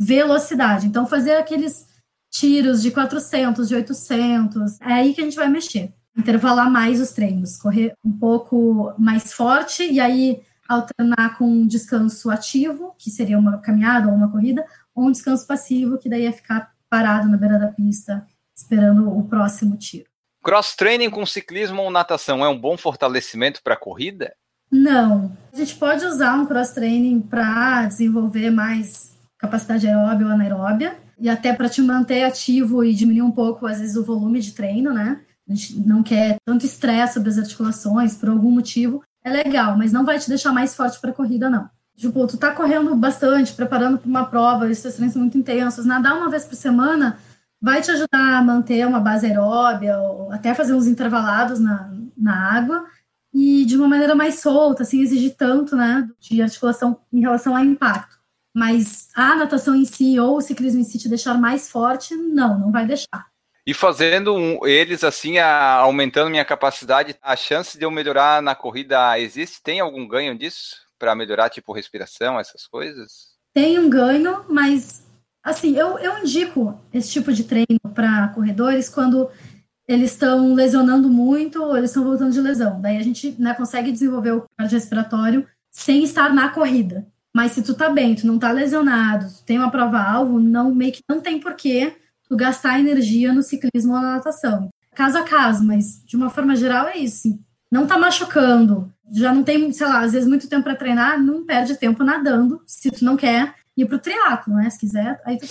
velocidade. Então, fazer aqueles tiros de 400, de 800. É aí que a gente vai mexer. Intervalar mais os treinos, correr um pouco mais forte e aí alternar com um descanso ativo, que seria uma caminhada ou uma corrida, ou um descanso passivo, que daí é ficar parado na beira da pista, esperando o próximo tiro. Cross-training com ciclismo ou natação é um bom fortalecimento para a corrida? Não. A gente pode usar um cross-training para desenvolver mais capacidade aeróbia ou anaeróbia, e até para te manter ativo e diminuir um pouco, às vezes, o volume de treino, né? A gente não quer tanto estresse sobre as articulações por algum motivo. É legal, mas não vai te deixar mais forte para a corrida, não. Tipo, tu tá correndo bastante, preparando para uma prova, esses treinos muito intensos. Nadar uma vez por semana vai te ajudar a manter uma base aeróbia, ou até fazer uns intervalados na, na água, e de uma maneira mais solta, sem exigir tanto, né, de articulação em relação ao impacto. Mas a natação em si ou o ciclismo em si te deixar mais forte, não, não vai deixar. E fazendo um, eles assim, a, aumentando minha capacidade, a chance de eu melhorar na corrida existe? Tem algum ganho disso? Para melhorar, tipo, respiração, essas coisas? Tem um ganho, mas Assim, eu, eu indico esse tipo de treino para corredores quando eles estão lesionando muito ou eles estão voltando de lesão. Daí a gente né, consegue desenvolver o cardiorrespiratório sem estar na corrida. Mas se tu tá bem, tu não tá lesionado, tu tem uma prova-alvo, não, meio que não tem porquê tu gastar energia no ciclismo ou na natação. Caso a caso, mas de uma forma geral é isso. Não tá machucando, já não tem, sei lá, às vezes muito tempo para treinar, não perde tempo nadando, se tu não quer ir pro triatlo, né? Se quiser, aí tu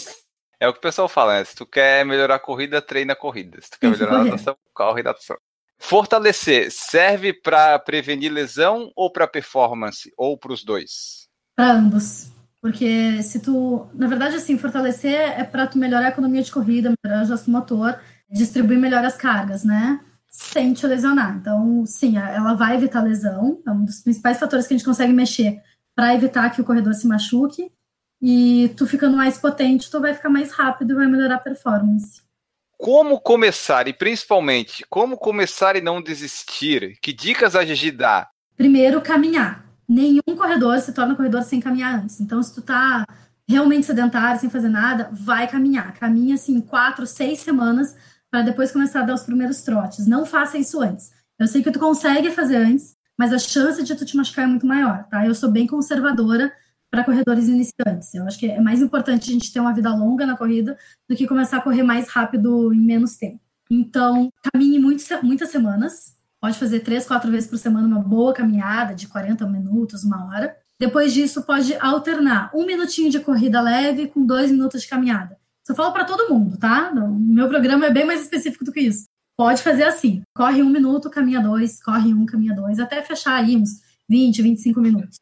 É o que o pessoal fala, né? Se tu quer melhorar a corrida, treina a corrida. Se tu quer melhorar a natação, corre a natação. Fortalecer serve para prevenir lesão ou para performance? Ou para os dois? Para ambos. Porque se tu. Na verdade, assim, fortalecer é para tu melhorar a economia de corrida, melhorar o gesto motor, distribuir melhor as cargas, né? Sem te lesionar. Então, sim, ela vai evitar lesão. É um dos principais fatores que a gente consegue mexer para evitar que o corredor se machuque e tu ficando mais potente, tu vai ficar mais rápido e vai melhorar a performance. Como começar e principalmente como começar e não desistir? Que dicas a Gigi dá? Primeiro, caminhar. Nenhum corredor se torna corredor sem caminhar antes. Então, se tu tá realmente sedentário, sem fazer nada, vai caminhar. Caminha assim quatro, seis semanas para depois começar a dar os primeiros trotes. Não faça isso antes. Eu sei que tu consegue fazer antes, mas a chance de tu te machucar é muito maior, tá? Eu sou bem conservadora para corredores iniciantes. Eu acho que é mais importante a gente ter uma vida longa na corrida do que começar a correr mais rápido em menos tempo. Então, caminhe muito, muitas semanas. Pode fazer três, quatro vezes por semana uma boa caminhada de 40 minutos, uma hora. Depois disso, pode alternar um minutinho de corrida leve com dois minutos de caminhada. Isso eu falo para todo mundo, tá? O meu programa é bem mais específico do que isso. Pode fazer assim: corre um minuto, caminha dois, corre um, caminha dois, até fechar aí uns 20, 25 minutos.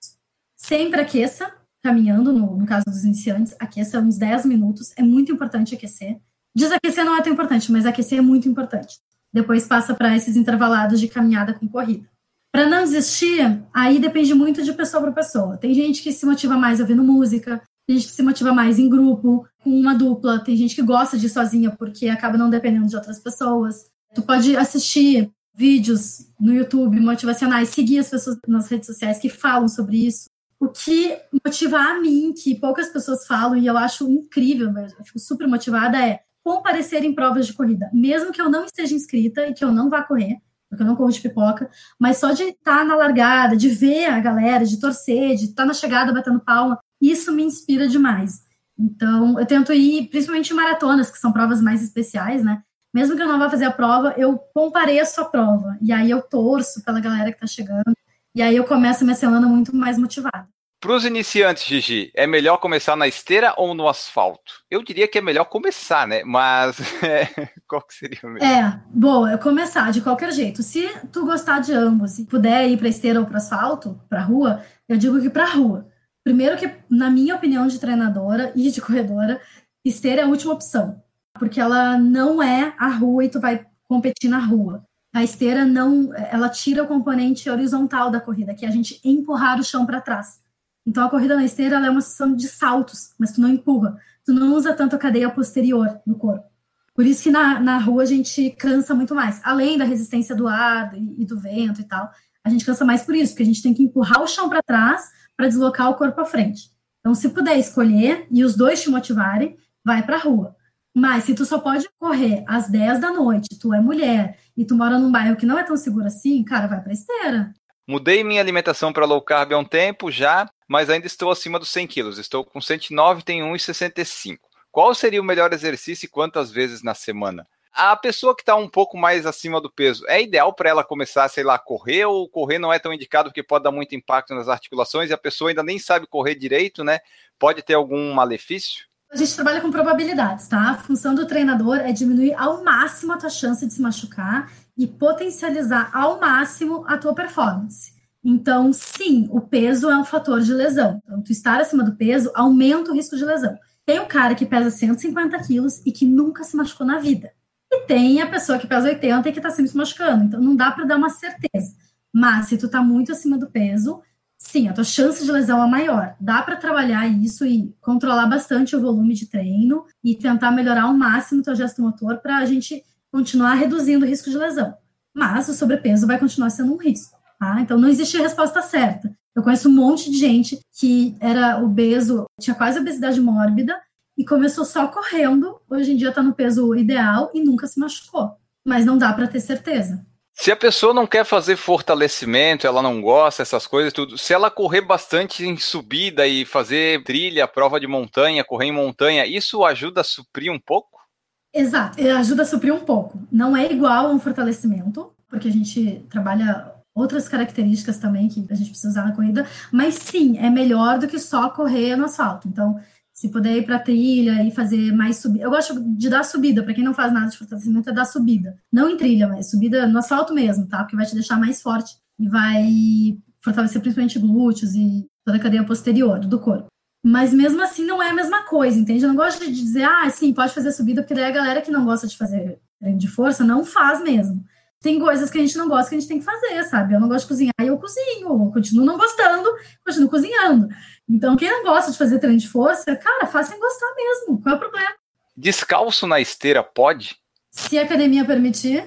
Sempre aqueça, caminhando, no, no caso dos iniciantes, aqueça uns 10 minutos, é muito importante aquecer. Desaquecer não é tão importante, mas aquecer é muito importante. Depois passa para esses intervalados de caminhada com corrida. Para não desistir, aí depende muito de pessoa para pessoa. Tem gente que se motiva mais ouvindo música, tem gente que se motiva mais em grupo, com uma dupla, tem gente que gosta de ir sozinha porque acaba não dependendo de outras pessoas. Tu pode assistir vídeos no YouTube motivacionais, seguir as pessoas nas redes sociais que falam sobre isso o que motiva a mim, que poucas pessoas falam e eu acho incrível, eu fico super motivada, é comparecer em provas de corrida. Mesmo que eu não esteja inscrita e que eu não vá correr, porque eu não corro de pipoca, mas só de estar na largada, de ver a galera, de torcer, de estar na chegada batendo palma, isso me inspira demais. Então, eu tento ir, principalmente em maratonas, que são provas mais especiais, né? Mesmo que eu não vá fazer a prova, eu compareço à prova. E aí eu torço pela galera que tá chegando. E aí eu começo a minha semana muito mais motivada. Para os iniciantes, Gigi, é melhor começar na esteira ou no asfalto? Eu diria que é melhor começar, né? Mas é, qual que seria o melhor? É, boa, é começar de qualquer jeito. Se tu gostar de ambos e puder ir para esteira ou para asfalto, para rua, eu digo que para rua. Primeiro que, na minha opinião de treinadora e de corredora, esteira é a última opção, porque ela não é a rua e tu vai competir na rua a esteira não, ela tira o componente horizontal da corrida, que é a gente empurrar o chão para trás. Então a corrida na esteira é uma sessão de saltos, mas tu não empurra, tu não usa tanto a cadeia posterior no corpo. Por isso que na, na rua a gente cansa muito mais, além da resistência do ar e, e do vento e tal, a gente cansa mais por isso, porque a gente tem que empurrar o chão para trás para deslocar o corpo à frente. Então, se puder escolher e os dois te motivarem, vai para a rua. Mas se tu só pode correr às 10 da noite, tu é mulher e tu mora num bairro que não é tão seguro assim, cara, vai pra esteira. Mudei minha alimentação para low carb há um tempo já, mas ainda estou acima dos 100 quilos. Estou com 109 e tenho 1,65. Qual seria o melhor exercício e quantas vezes na semana? A pessoa que está um pouco mais acima do peso, é ideal para ela começar, sei lá, correr ou correr não é tão indicado porque pode dar muito impacto nas articulações e a pessoa ainda nem sabe correr direito, né? Pode ter algum malefício? A gente trabalha com probabilidades, tá? A função do treinador é diminuir ao máximo a tua chance de se machucar e potencializar ao máximo a tua performance. Então, sim, o peso é um fator de lesão. Então, tu estar acima do peso aumenta o risco de lesão. Tem o cara que pesa 150 quilos e que nunca se machucou na vida. E tem a pessoa que pesa 80 e que está sempre se machucando. Então, não dá para dar uma certeza. Mas, se tu está muito acima do peso, sim, a tua chance de lesão é maior. Dá para trabalhar isso e controlar bastante o volume de treino e tentar melhorar ao máximo o teu gesto motor para a gente continuar reduzindo o risco de lesão. Mas o sobrepeso vai continuar sendo um risco. Tá? Então, não existe resposta certa. Eu conheço um monte de gente que era obeso, tinha quase obesidade mórbida e começou só correndo. Hoje em dia está no peso ideal e nunca se machucou. Mas não dá para ter certeza. Se a pessoa não quer fazer fortalecimento, ela não gosta dessas coisas, tudo. Se ela correr bastante em subida e fazer trilha, prova de montanha, correr em montanha, isso ajuda a suprir um pouco? Exato, ajuda a suprir um pouco. Não é igual a um fortalecimento, porque a gente trabalha outras características também que a gente precisa usar na corrida, mas sim, é melhor do que só correr no asfalto. Então, se puder ir para trilha e fazer mais subida. Eu gosto de dar subida, para quem não faz nada de fortalecimento, é dar subida. Não em trilha, mas subida no asfalto mesmo, tá? Porque vai te deixar mais forte e vai fortalecer principalmente glúteos e toda a cadeia posterior do corpo. Mas mesmo assim não é a mesma coisa, entende? Eu não gosto de dizer, ah, sim, pode fazer subida, porque daí a galera que não gosta de fazer treino de força não faz mesmo tem coisas que a gente não gosta que a gente tem que fazer, sabe? Eu não gosto de cozinhar e eu cozinho, eu continuo não gostando, continuo cozinhando. Então, quem não gosta de fazer treino de força, cara, faz sem gostar mesmo. Qual é o problema? Descalço na esteira pode? Se a academia permitir.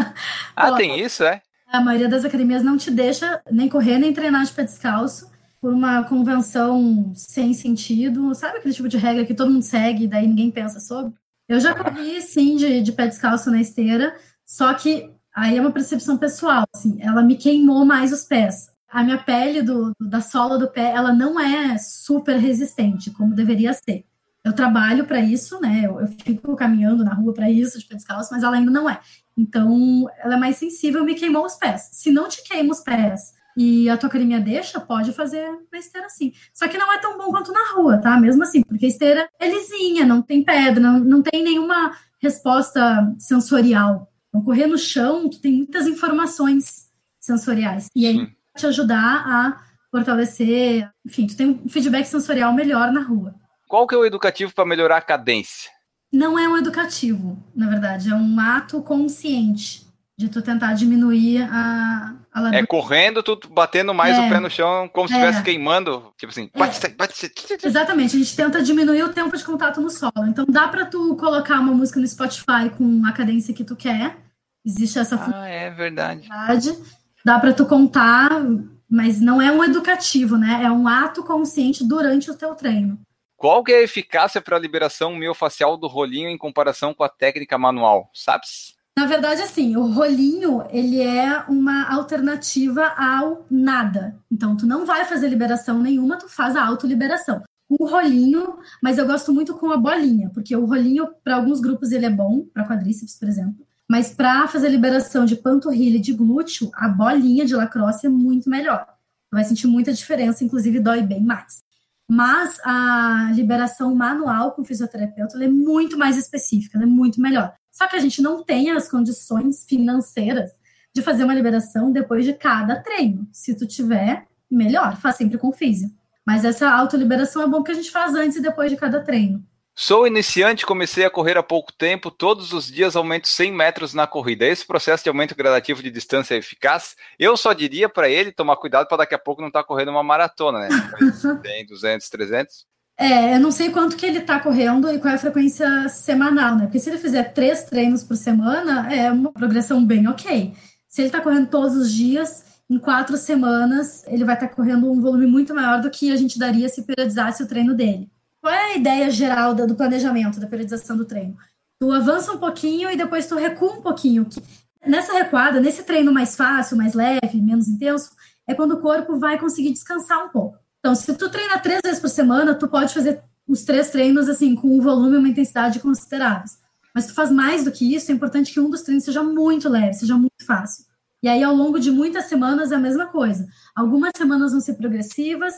ah, tem isso, é? A maioria das academias não te deixa nem correr nem treinar de pé descalço por uma convenção sem sentido. Sabe aquele tipo de regra que todo mundo segue e daí ninguém pensa sobre? Eu já corri, sim, de, de pé descalço na esteira, só que Aí é uma percepção pessoal, assim, ela me queimou mais os pés. A minha pele do, da sola do pé, ela não é super resistente, como deveria ser. Eu trabalho para isso, né? Eu, eu, fico caminhando na rua para isso, de pé descalço, mas ela ainda não é. Então, ela é mais sensível, me queimou os pés. Se não te queima os pés e a tua academia deixa, pode fazer na esteira assim. Só que não é tão bom quanto na rua, tá? Mesmo assim, porque a esteira é lisinha, não tem pedra, não, não tem nenhuma resposta sensorial então, correr no chão, tu tem muitas informações sensoriais. E aí, Sim. te ajudar a fortalecer, enfim, tu tem um feedback sensorial melhor na rua. Qual que é o educativo para melhorar a cadência? Não é um educativo, na verdade, é um ato consciente de tu tentar diminuir a, a largura. É correndo, tu batendo mais é, o pé no chão, como se estivesse é, queimando, tipo assim, bate, é, bate, Exatamente, a gente tenta diminuir o tempo de contato no solo. Então dá para tu colocar uma música no Spotify com a cadência que tu quer, Existe essa Ah, é verdade. Dá para tu contar, mas não é um educativo, né? É um ato consciente durante o teu treino. Qual que é a eficácia para a liberação miofascial do rolinho em comparação com a técnica manual? Sabes? Na verdade, assim, o rolinho, ele é uma alternativa ao nada. Então, tu não vai fazer liberação nenhuma, tu faz a autoliberação. O rolinho, mas eu gosto muito com a bolinha, porque o rolinho, para alguns grupos, ele é bom, para quadríceps, por exemplo. Mas para fazer liberação de panturrilha e de glúteo, a bolinha de lacrosse é muito melhor. Vai sentir muita diferença, inclusive dói bem mais. Mas a liberação manual com fisioterapeuta é muito mais específica, é muito melhor. Só que a gente não tem as condições financeiras de fazer uma liberação depois de cada treino. Se tu tiver, melhor, faz sempre com físio. Mas essa autoliberação é bom que a gente faz antes e depois de cada treino. Sou iniciante, comecei a correr há pouco tempo, todos os dias aumento 100 metros na corrida. Esse processo de aumento gradativo de distância é eficaz? Eu só diria para ele tomar cuidado para daqui a pouco não estar tá correndo uma maratona, né? Tem 200, 300. É, eu não sei quanto que ele está correndo e qual é a frequência semanal, né? Porque se ele fizer três treinos por semana, é uma progressão bem ok. Se ele está correndo todos os dias, em quatro semanas, ele vai estar tá correndo um volume muito maior do que a gente daria se periodizasse o treino dele. Qual é a ideia geral do planejamento, da periodização do treino? Tu avança um pouquinho e depois tu recua um pouquinho. Nessa recuada, nesse treino mais fácil, mais leve, menos intenso, é quando o corpo vai conseguir descansar um pouco. Então, se tu treina três vezes por semana, tu pode fazer os três treinos assim com um volume e uma intensidade consideráveis. mas tu faz mais do que isso, é importante que um dos treinos seja muito leve, seja muito fácil. E aí, ao longo de muitas semanas, é a mesma coisa. Algumas semanas vão ser progressivas,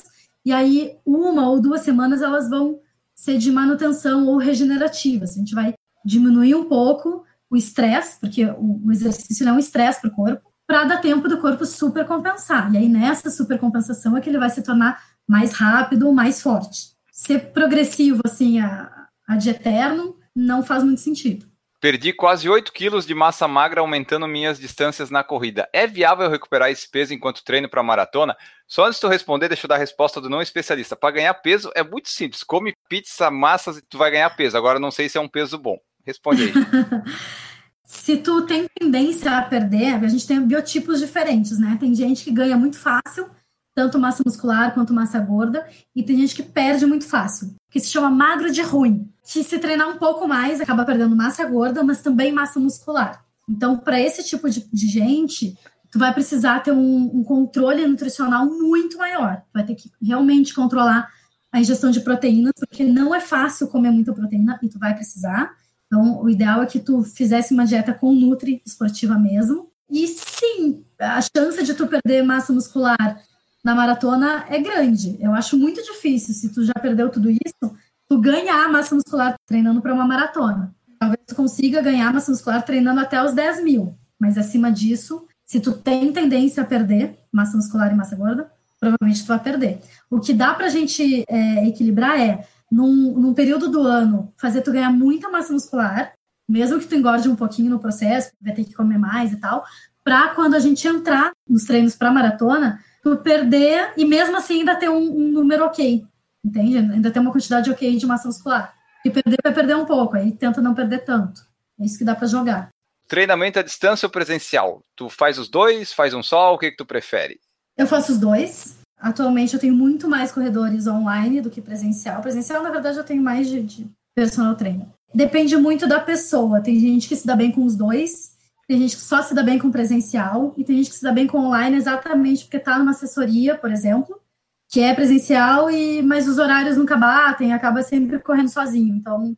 e aí, uma ou duas semanas, elas vão ser de manutenção ou regenerativas. A gente vai diminuir um pouco o estresse, porque o, exercício é um estresse para o corpo, para dar tempo do corpo supercompensar. E aí, nessa supercompensação, é que ele vai se tornar mais rápido, mais forte. Ser progressivo, assim, a, a de eterno, não faz muito sentido. Perdi quase 8 quilos de massa magra aumentando minhas distâncias na corrida. É viável recuperar esse peso enquanto treino para maratona? Só antes de tu responder, deixa eu dar a resposta do não especialista. Para ganhar peso é muito simples. Come pizza, massas e tu vai ganhar peso. Agora não sei se é um peso bom. Responde aí. se tu tem tendência a perder, a gente tem biotipos diferentes, né? Tem gente que ganha muito fácil, tanto massa muscular quanto massa gorda, e tem gente que perde muito fácil, que se chama magro de ruim, que se treinar um pouco mais acaba perdendo massa gorda, mas também massa muscular. Então, para esse tipo de, de, gente, tu vai precisar ter um, um controle nutricional muito maior. Vai ter que realmente controlar a ingestão de proteínas, porque não é fácil comer muita proteína e tu vai precisar. Então, o ideal é que tu fizesse uma dieta com nutri esportiva mesmo. E sim, a chance de tu perder massa muscular na maratona é grande. Eu acho muito difícil, se tu já perdeu tudo isso, tu ganhar massa muscular treinando para uma maratona. Talvez tu consiga ganhar massa muscular treinando até os 10 mil, mas acima disso, se tu tem tendência a perder massa muscular e massa gorda, provavelmente tu vai perder. O que dá para a gente é, equilibrar é num, num período do ano, fazer tu ganhar muita massa muscular, mesmo que tu engorde um pouquinho no processo, vai ter que comer mais e tal, para quando a gente entrar nos treinos para maratona, tu perder e mesmo assim ainda ter um, um, número ok, entende? Ainda ter uma quantidade ok de massa muscular. E perder vai perder um pouco, aí tenta não perder tanto. É isso que dá para jogar. Treinamento à distância ou presencial? Tu faz os dois, faz um só, o que, que tu prefere? Eu faço os dois. Atualmente eu tenho muito mais corredores online do que presencial. Presencial, na verdade, eu tenho mais de, de personal trainer. Depende muito da pessoa. Tem gente que se dá bem com os dois, tem gente que só se dá bem com presencial, e tem gente que se dá bem com online exatamente porque está numa assessoria, por exemplo, que é presencial, e mas os horários nunca batem, acaba sempre correndo sozinho. Então,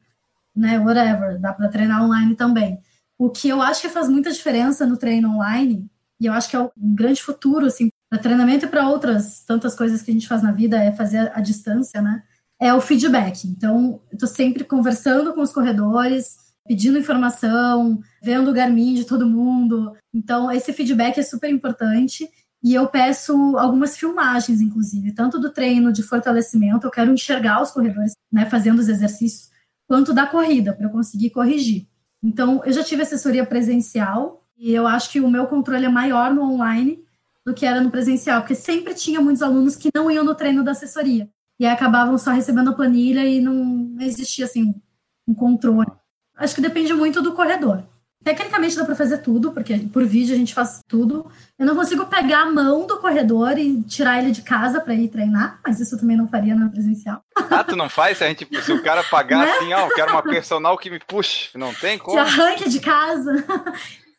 né, whatever, dá para treinar online também. O que eu acho que faz muita diferença no treino online, e eu acho que é um grande futuro, assim, para treinamento e para outras tantas coisas que a gente faz na vida, é fazer a distância, né? É o feedback. Então, eu estou sempre conversando com os corredores, pedindo informação, vendo o Garmin de todo mundo. Então, esse feedback é super importante. E eu peço algumas filmagens, inclusive, tanto do treino de fortalecimento, eu quero enxergar os corredores né, fazendo os exercícios, quanto da corrida, para eu conseguir corrigir. Então, eu já tive assessoria presencial, e eu acho que o meu controle é maior no online, do que era no presencial, porque sempre tinha muitos alunos que não iam no treino da assessoria e acabavam só recebendo a planilha e não existia assim um controle. Acho que depende muito do corredor. Tecnicamente dá para fazer tudo, porque por vídeo a gente faz tudo. Eu não consigo pegar a mão do corredor e tirar ele de casa para ir treinar, mas isso também não faria na presencial. Ah, tu não faz? Se, a gente, se o cara pagar né? assim, ó, eu quero uma personal que me puxe, não tem como? Que arranque de casa.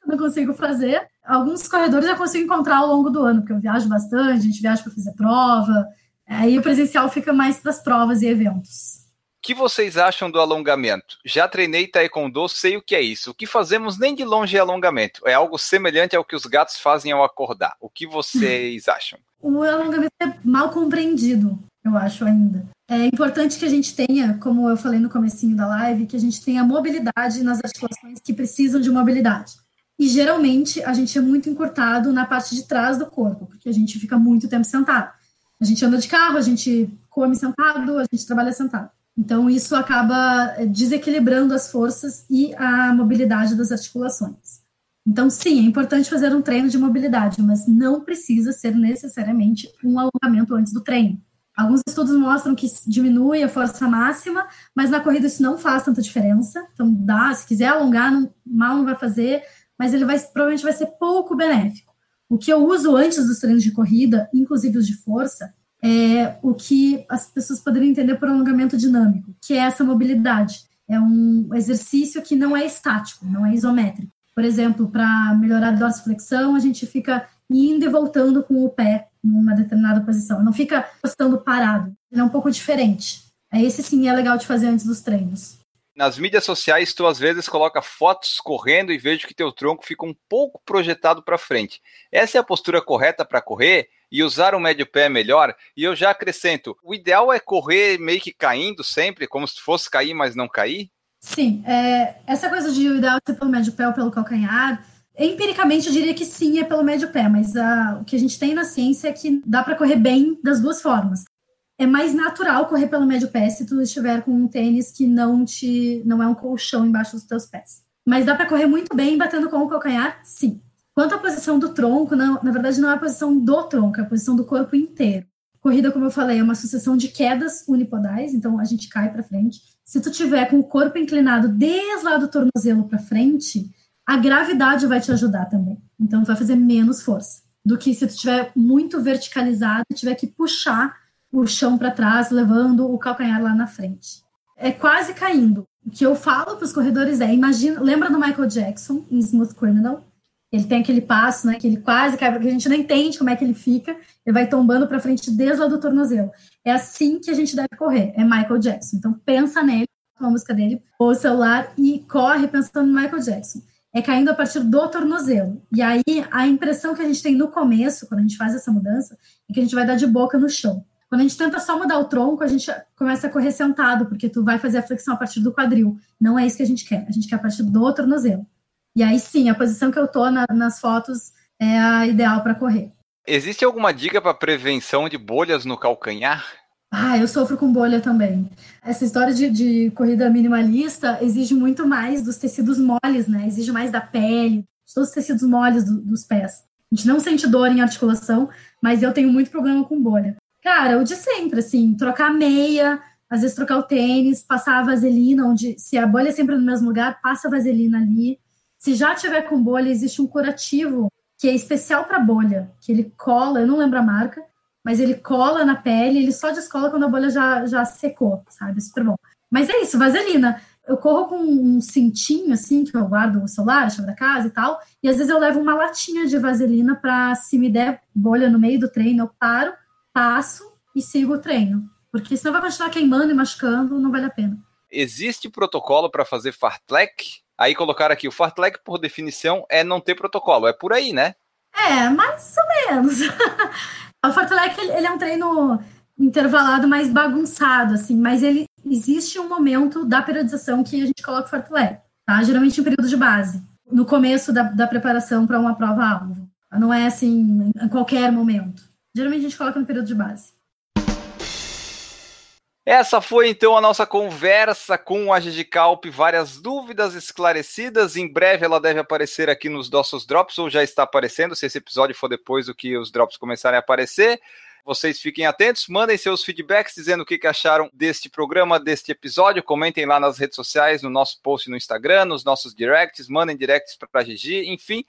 não consigo fazer. Alguns corredores eu consigo encontrar ao longo do ano, porque eu viajo bastante, a gente viaja para fazer prova. Aí o presencial fica mais para as provas e eventos. Que vocês acham do alongamento? Já treinei taekwondo, sei o que é isso. O que fazemos nem de longe é alongamento. É algo semelhante ao que os gatos fazem ao acordar. O que vocês acham? O alongamento é mal compreendido, eu acho ainda. É importante que a gente tenha, como eu falei no comecinho da live, que a gente tenha mobilidade nas articulações que precisam de mobilidade. E geralmente a gente é muito encurtado na parte de trás do corpo, porque a gente fica muito tempo sentado. A gente anda de carro, a gente come sentado, a gente trabalha sentado. Então isso acaba desequilibrando as forças e a mobilidade das articulações. Então, sim, é importante fazer um treino de mobilidade, mas não precisa ser necessariamente um alongamento antes do treino. Alguns estudos mostram que diminui a força máxima, mas na corrida isso não faz tanta diferença. Então, dá, se quiser alongar, não, mal não vai fazer, mas ele vai provavelmente vai ser pouco benéfico. O que eu uso antes dos treinos de corrida, inclusive os de força, é o que as pessoas poderiam entender por alongamento dinâmico, que é essa mobilidade. É um exercício que não é estático, não é isométrico. Por exemplo, para melhorar a dorsiflexão, a gente fica indo e voltando com o pé numa determinada posição. Não fica postando parado. É um pouco diferente. Esse sim é legal de fazer antes dos treinos. Nas mídias sociais, tu às vezes coloca fotos correndo e vejo que teu tronco fica um pouco projetado para frente. Essa é a postura correta para correr e usar o médio pé melhor? E eu já acrescento, o ideal é correr meio que caindo sempre, como se fosse cair, mas não cair? Sim, é, essa coisa de o ideal é ser pelo médio pé ou pelo calcanhar, empiricamente eu diria que sim, é pelo médio pé, mas uh, o que a gente tem na ciência é que dá para correr bem das duas formas. É mais natural correr pelo médio pé se tu estiver com um tênis que não te não é um colchão embaixo dos teus pés. Mas dá para correr muito bem batendo com o calcanhar? Sim. Quanto à posição do tronco, não, na verdade não é a posição do tronco, é a posição do corpo inteiro. Corrida, como eu falei, é uma sucessão de quedas unipodais, então a gente cai para frente. Se tu tiver com o corpo inclinado desde lá do tornozelo para frente, a gravidade vai te ajudar também. Então vai fazer menos força do que se tu tiver muito verticalizado e tiver que puxar o chão para trás, levando o calcanhar lá na frente. É quase caindo. O que eu falo para os corredores é, imagina, lembra do Michael Jackson em Smooth Criminal? Ele tem aquele passo, né, que ele quase cai, porque a gente não entende como é que ele fica, ele vai tombando para frente desde lá do tornozelo. É assim que a gente deve correr, é Michael Jackson. Então pensa nele, com a música dele, ou o celular e corre pensando no Michael Jackson. É caindo a partir do tornozelo. E aí a impressão que a gente tem no começo, quando a gente faz essa mudança, é que a gente vai dar de boca no chão. Quando a gente tenta só mudar o tronco, a gente começa a correr sentado, porque tu vai fazer a flexão a partir do quadril. Não é isso que a gente quer. A gente quer a partir do tornozelo. E aí sim, a posição que eu tô na, nas fotos é a ideal para correr. Existe alguma dica para prevenção de bolhas no calcanhar? Ah, eu sofro com bolha também. Essa história de, de, corrida minimalista exige muito mais dos tecidos moles, né? Exige mais da pele, de todos os tecidos moles do, dos pés. A gente não sente dor em articulação, mas eu tenho muito problema com bolha. Cara, o de sempre, assim, trocar meia, às vezes trocar o tênis, passar a vaselina, onde se a bolha é sempre no mesmo lugar, passa a vaselina ali. Se já tiver com bolha, existe um curativo que é especial para bolha, que ele cola, eu não lembro a marca, mas ele cola na pele, ele só descola quando a bolha já, já secou, sabe? Super bom. Mas é isso, vaselina. Eu corro com um cintinho, assim, que eu guardo o celular, a chave da casa e tal, e às vezes eu levo uma latinha de vaselina para, se me der bolha no meio do treino, eu paro, passo e sigo o treino. Porque senão vai continuar queimando e machucando, não vale a pena. Existe protocolo para fazer fartlek? Aí colocar aqui, o fartlek, por definição, é não ter protocolo. É por aí, né? É, mais ou menos. o fartlek, ele é um treino intervalado mais bagunçado, assim, mas ele existe um momento da periodização que a gente coloca o fartlek, tá? Geralmente em período de base, no começo da, da preparação para uma prova-alvo. Não é assim, em qualquer momento. Geralmente a gente coloca no período de base. Essa foi então a nossa conversa com a Gigi Calp, várias dúvidas esclarecidas. Em breve ela deve aparecer aqui nos nossos drops, ou já está aparecendo, se esse episódio for depois do que os drops começarem a aparecer. Vocês fiquem atentos, mandem seus feedbacks dizendo o que, acharam deste programa, deste episódio. Comentem lá nas redes sociais, no nosso post no Instagram, nos nossos directs, mandem directs para a Gigi, enfim,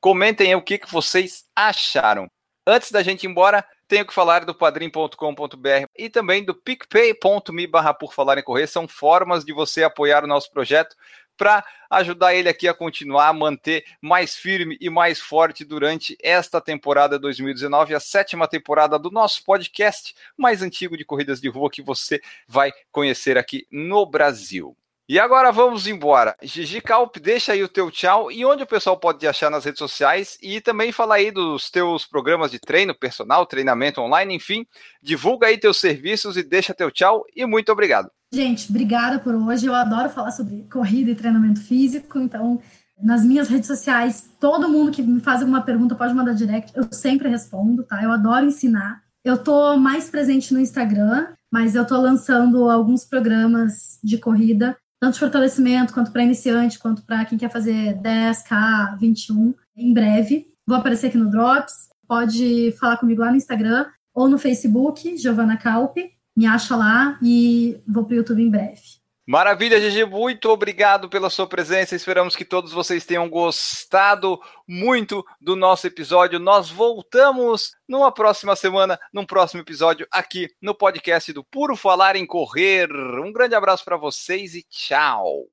comentem o que, vocês acharam. Antes da gente ir embora, tenho que falar do padrim.com.br e também do picpay.me barra por falar em correr. São formas de você apoiar o nosso projeto para ajudar ele aqui a continuar a manter mais firme e mais forte durante esta temporada 2019, a sétima temporada do nosso podcast mais antigo de corridas de rua que você vai conhecer aqui no Brasil. E agora vamos embora. Gigi Calp, deixa aí o teu tchau e onde o pessoal pode te achar nas redes sociais e também fala aí dos teus programas de treino personal, treinamento online, enfim, divulga aí teus serviços e deixa teu tchau e muito obrigado. Gente, obrigada por hoje. Eu adoro falar sobre corrida e treinamento físico, então nas minhas redes sociais, todo mundo que me faz alguma pergunta pode mandar direct, eu sempre respondo, tá? Eu adoro ensinar. Eu tô mais presente no Instagram, mas eu tô lançando alguns programas de corrida tanto de fortalecimento quanto para iniciante, quanto para quem quer fazer 10K, 21, em breve. Vou aparecer aqui no Drops. Pode falar comigo lá no Instagram ou no Facebook, Giovana Calpe. Me acha lá e vou para o YouTube em breve. Maravilha, Gigi, muito obrigado pela sua presença. Esperamos que todos vocês tenham gostado muito do nosso episódio. Nós voltamos numa próxima semana, num próximo episódio aqui no podcast do Puro Falar em Correr. Um grande abraço para vocês e tchau.